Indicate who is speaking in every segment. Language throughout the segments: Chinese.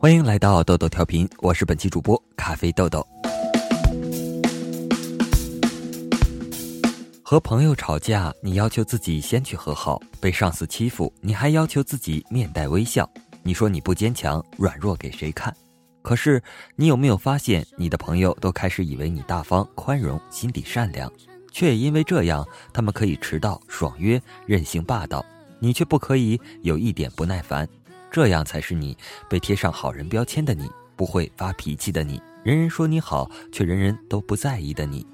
Speaker 1: 欢迎来到豆豆调频，我是本期主播咖啡豆豆。和朋友吵架，你要求自己先去和好；被上司欺负，你还要求自己面带微笑。你说你不坚强，软弱给谁看？可是你有没有发现，你的朋友都开始以为你大方、宽容、心底善良，却也因为这样，他们可以迟到、爽约、任性霸道，你却不可以有一点不耐烦。这样才是你被贴上好人标签的你，不会发脾气的你，人人说你好，却人人都不在意的你。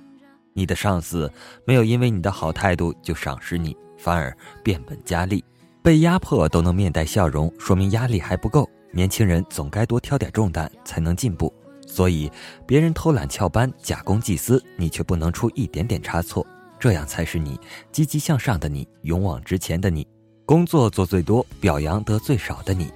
Speaker 1: 你的上司没有因为你的好态度就赏识你，反而变本加厉。被压迫都能面带笑容，说明压力还不够。年轻人总该多挑点重担，才能进步。所以，别人偷懒翘班、假公济私，你却不能出一点点差错。这样才是你积极向上的你，勇往直前的你，工作做最多、表扬得最少的你。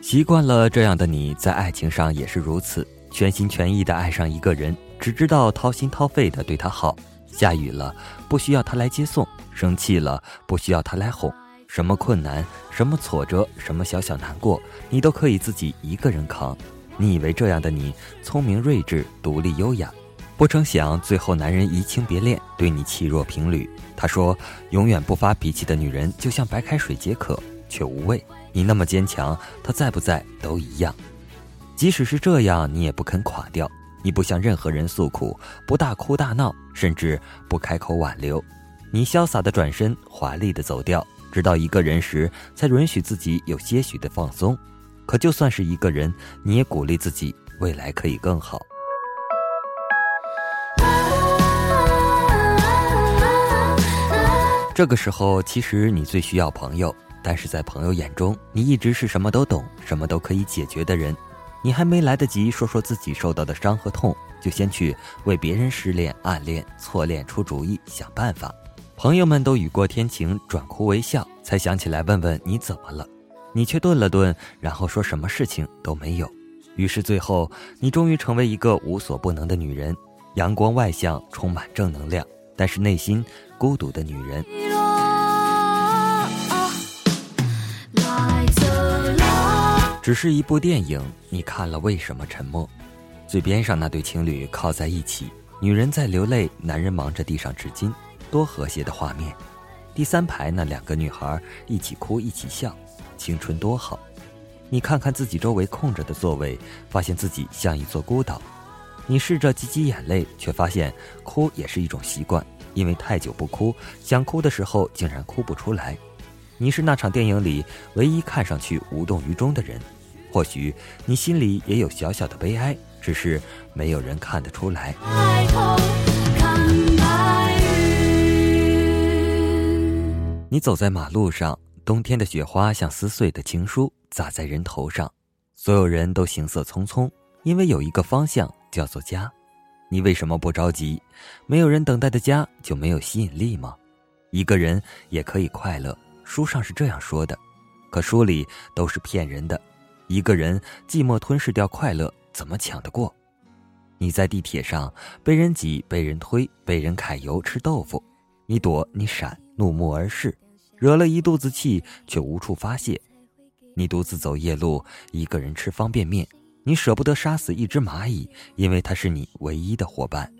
Speaker 1: 习惯了这样的你，在爱情上也是如此，全心全意的爱上一个人，只知道掏心掏肺的对他好。下雨了，不需要他来接送；生气了，不需要他来哄。什么困难，什么挫折，什么小小难过，你都可以自己一个人扛。你以为这样的你聪明睿智、独立优雅，不成想最后男人移情别恋，对你弃若平履。他说：“永远不发脾气的女人，就像白开水解渴，却无味。”你那么坚强，他在不在都一样。即使是这样，你也不肯垮掉。你不向任何人诉苦，不大哭大闹，甚至不开口挽留。你潇洒的转身，华丽的走掉，直到一个人时，才允许自己有些许的放松。可就算是一个人，你也鼓励自己，未来可以更好。这个时候，其实你最需要朋友。但是在朋友眼中，你一直是什么都懂、什么都可以解决的人。你还没来得及说说自己受到的伤和痛，就先去为别人失恋、暗恋、错恋出主意、想办法。朋友们都雨过天晴，转哭为笑，才想起来问问你怎么了。你却顿了顿，然后说什么事情都没有。于是最后，你终于成为一个无所不能的女人，阳光外向，充满正能量，但是内心孤独的女人。只是一部电影，你看了为什么沉默？最边上那对情侣靠在一起，女人在流泪，男人忙着递上纸巾，多和谐的画面。第三排那两个女孩一起哭一起笑，青春多好。你看看自己周围空着的座位，发现自己像一座孤岛。你试着挤挤眼泪，却发现哭也是一种习惯，因为太久不哭，想哭的时候竟然哭不出来。你是那场电影里唯一看上去无动于衷的人，或许你心里也有小小的悲哀，只是没有人看得出来。你走在马路上，冬天的雪花像撕碎的情书砸在人头上，所有人都行色匆匆，因为有一个方向叫做家。你为什么不着急？没有人等待的家就没有吸引力吗？一个人也可以快乐。书上是这样说的，可书里都是骗人的。一个人寂寞吞噬掉快乐，怎么抢得过？你在地铁上被人挤、被人推、被人揩油吃豆腐，你躲你闪，怒目而视，惹了一肚子气却无处发泄。你独自走夜路，一个人吃方便面，你舍不得杀死一只蚂蚁，因为它是你唯一的伙伴。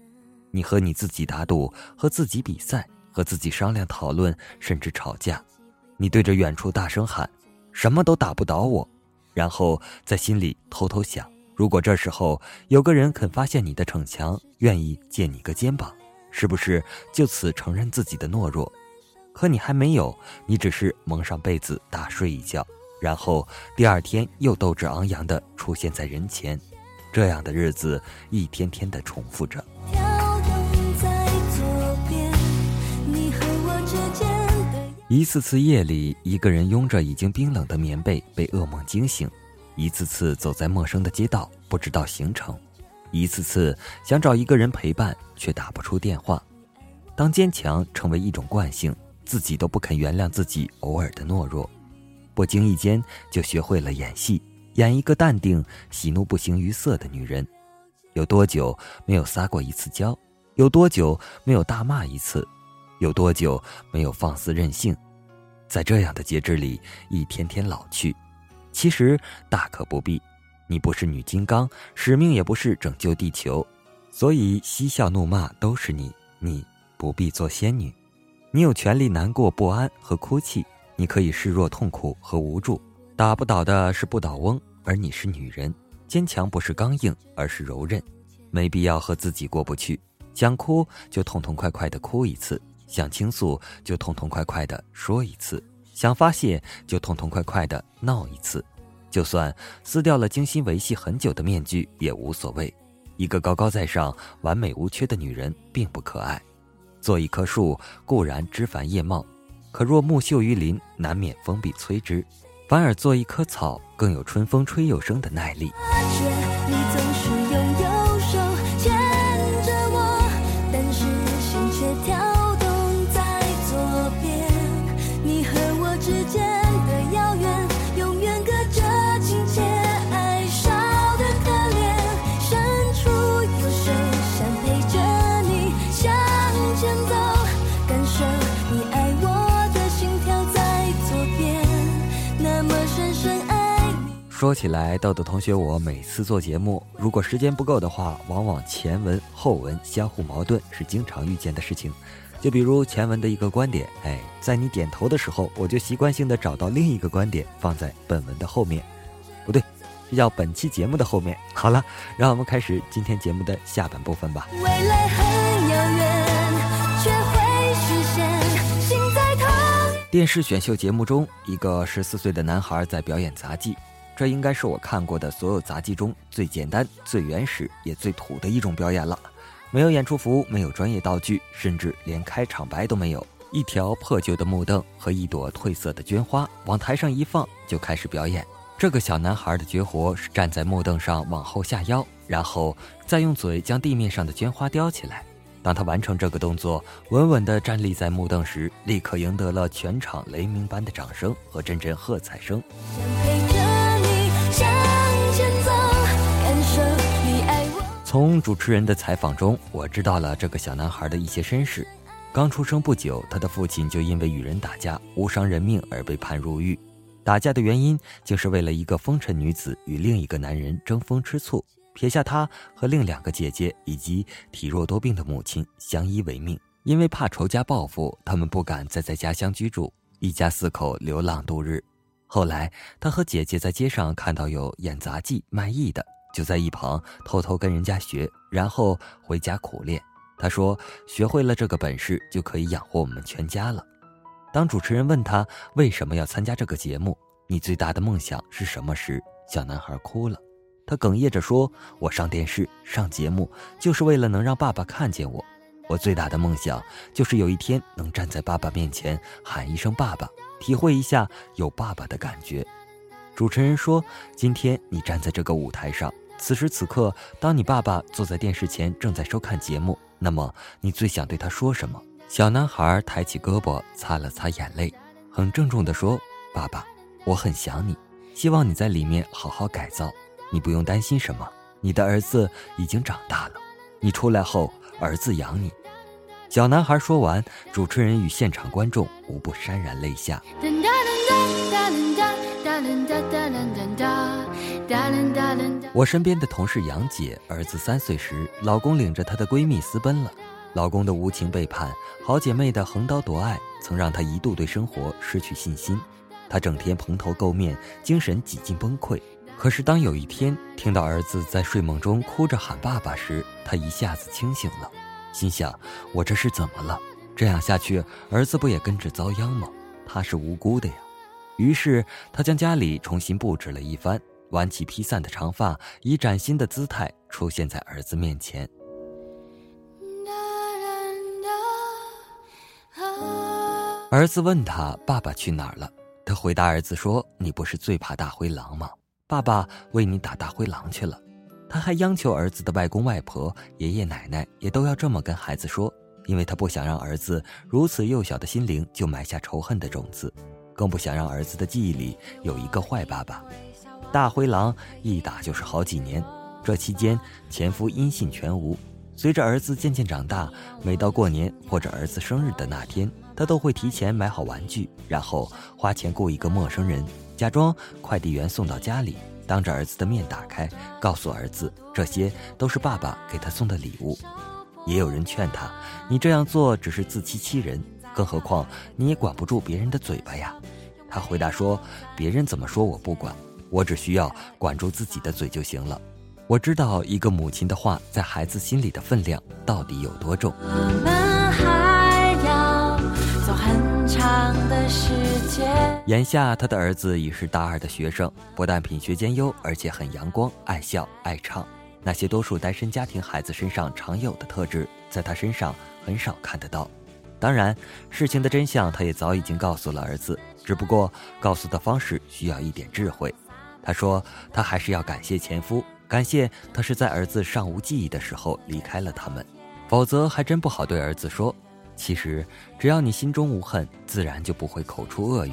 Speaker 1: 你和你自己打赌，和自己比赛，和自己商量讨论，甚至吵架。你对着远处大声喊：“什么都打不倒我。”然后在心里偷偷想：如果这时候有个人肯发现你的逞强，愿意借你个肩膀，是不是就此承认自己的懦弱？可你还没有，你只是蒙上被子大睡一觉，然后第二天又斗志昂扬地出现在人前。这样的日子一天天地重复着。一次次夜里，一个人拥着已经冰冷的棉被被噩梦惊醒；一次次走在陌生的街道，不知道行程；一次次想找一个人陪伴，却打不出电话。当坚强成为一种惯性，自己都不肯原谅自己偶尔的懦弱，不经意间就学会了演戏，演一个淡定、喜怒不形于色的女人。有多久没有撒过一次娇？有多久没有大骂一次？有多久没有放肆任性？在这样的节制里，一天天老去，其实大可不必。你不是女金刚，使命也不是拯救地球，所以嬉笑怒骂都是你，你不必做仙女。你有权利难过、不安和哭泣，你可以示弱、痛苦和无助。打不倒的是不倒翁，而你是女人，坚强不是刚硬，而是柔韧。没必要和自己过不去，想哭就痛痛快快的哭一次。想倾诉就痛痛快快的说一次，想发泄就痛痛快快的闹一次，就算撕掉了精心维系很久的面具也无所谓。一个高高在上、完美无缺的女人并不可爱。做一棵树固然枝繁叶茂，可若木秀于林，难免风必摧之；反而做一棵草更有春风吹又生的耐力。说起来，豆豆同学，我每次做节目，如果时间不够的话，往往前文后文相互矛盾是经常遇见的事情。就比如前文的一个观点，哎，在你点头的时候，我就习惯性的找到另一个观点放在本文的后面，不对，是叫本期节目的后面。好了，让我们开始今天节目的下半部分吧。未来很遥远，却会实现。电视选秀节目中，一个十四岁的男孩在表演杂技。这应该是我看过的所有杂技中最简单、最原始也最土的一种表演了。没有演出服，没有专业道具，甚至连开场白都没有。一条破旧的木凳和一朵褪色的绢花往台上一放，就开始表演。这个小男孩的绝活是站在木凳上往后下腰，然后再用嘴将地面上的绢花叼起来。当他完成这个动作，稳稳地站立在木凳时，立刻赢得了全场雷鸣般的掌声和阵阵喝彩声。从主持人的采访中，我知道了这个小男孩的一些身世。刚出生不久，他的父亲就因为与人打架，无伤人命而被判入狱。打架的原因，竟是为了一个风尘女子与另一个男人争风吃醋，撇下他和另两个姐姐以及体弱多病的母亲相依为命。因为怕仇家报复，他们不敢再在家乡居住，一家四口流浪度日。后来，他和姐姐在街上看到有演杂技卖艺的。就在一旁偷偷跟人家学，然后回家苦练。他说：“学会了这个本事，就可以养活我们全家了。”当主持人问他为什么要参加这个节目，你最大的梦想是什么时，小男孩哭了。他哽咽着说：“我上电视上节目，就是为了能让爸爸看见我。我最大的梦想就是有一天能站在爸爸面前喊一声爸爸，体会一下有爸爸的感觉。”主持人说：“今天你站在这个舞台上。”此时此刻，当你爸爸坐在电视前正在收看节目，那么你最想对他说什么？小男孩抬起胳膊擦了擦眼泪，很郑重地说：“爸爸，我很想你，希望你在里面好好改造。你不用担心什么，你的儿子已经长大了，你出来后儿子养你。”小男孩说完，主持人与现场观众无不潸然泪下。我身边的同事杨姐，儿子三岁时，老公领着她的闺蜜私奔了。老公的无情背叛，好姐妹的横刀夺爱，曾让她一度对生活失去信心。她整天蓬头垢面，精神几近崩溃。可是当有一天听到儿子在睡梦中哭着喊爸爸时，她一下子清醒了，心想：我这是怎么了？这样下去，儿子不也跟着遭殃吗？他是无辜的呀。于是她将家里重新布置了一番。挽起披散的长发，以崭新的姿态出现在儿子面前。儿子问他：“爸爸去哪儿了？”他回答儿子说：“你不是最怕大灰狼吗？爸爸为你打大灰狼去了。”他还央求儿子的外公外婆、爷爷奶奶也都要这么跟孩子说，因为他不想让儿子如此幼小的心灵就埋下仇恨的种子，更不想让儿子的记忆里有一个坏爸爸。大灰狼一打就是好几年，这期间前夫音信全无，随着儿子渐渐长大，每到过年或者儿子生日的那天，他都会提前买好玩具，然后花钱雇一个陌生人，假装快递员送到家里，当着儿子的面打开，告诉儿子这些都是爸爸给他送的礼物。也有人劝他，你这样做只是自欺欺人，更何况你也管不住别人的嘴巴呀。他回答说：“别人怎么说我不管，我只需要管住自己的嘴就行了。我知道一个母亲的话在孩子心里的分量到底有多重。”我们还要走很长的时间。眼下他的儿子已是大二的学生，不但品学兼优，而且很阳光、爱笑、爱唱。那些多数单身家庭孩子身上常有的特质，在他身上很少看得到。当然，事情的真相他也早已经告诉了儿子，只不过告诉的方式需要一点智慧。他说，他还是要感谢前夫，感谢他是在儿子尚无记忆的时候离开了他们，否则还真不好对儿子说。其实，只要你心中无恨，自然就不会口出恶语。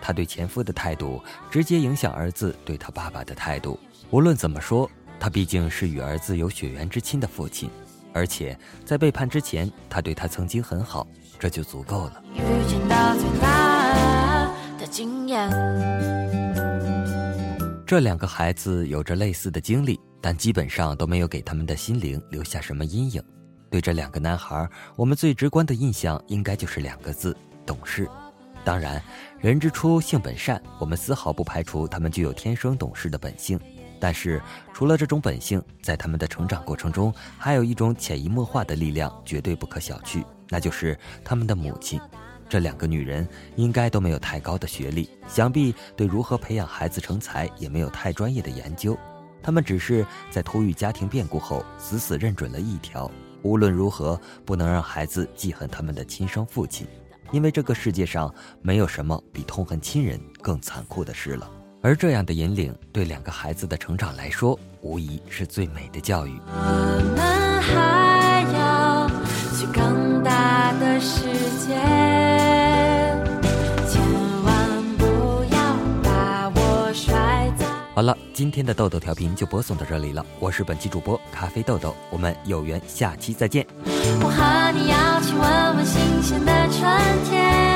Speaker 1: 他对前夫的态度，直接影响儿子对他爸爸的态度。无论怎么说。他毕竟是与儿子有血缘之亲的父亲，而且在背叛之前，他对他曾经很好，这就足够了。这两个孩子有着类似的经历，但基本上都没有给他们的心灵留下什么阴影。对这两个男孩，我们最直观的印象应该就是两个字：懂事。当然，人之初性本善，我们丝毫不排除他们具有天生懂事的本性。但是，除了这种本性，在他们的成长过程中，还有一种潜移默化的力量，绝对不可小觑，那就是他们的母亲。这两个女人应该都没有太高的学历，想必对如何培养孩子成才也没有太专业的研究。他们只是在突遇家庭变故后，死死认准了一条：无论如何，不能让孩子记恨他们的亲生父亲，因为这个世界上没有什么比痛恨亲人更残酷的事了。而这样的引领，对两个孩子的成长来说，无疑是最美的教育。好了，今天的豆豆调频就播送到这里了。我是本期主播咖啡豆豆，我们有缘下期再见。我和你要去闻闻新鲜的春天。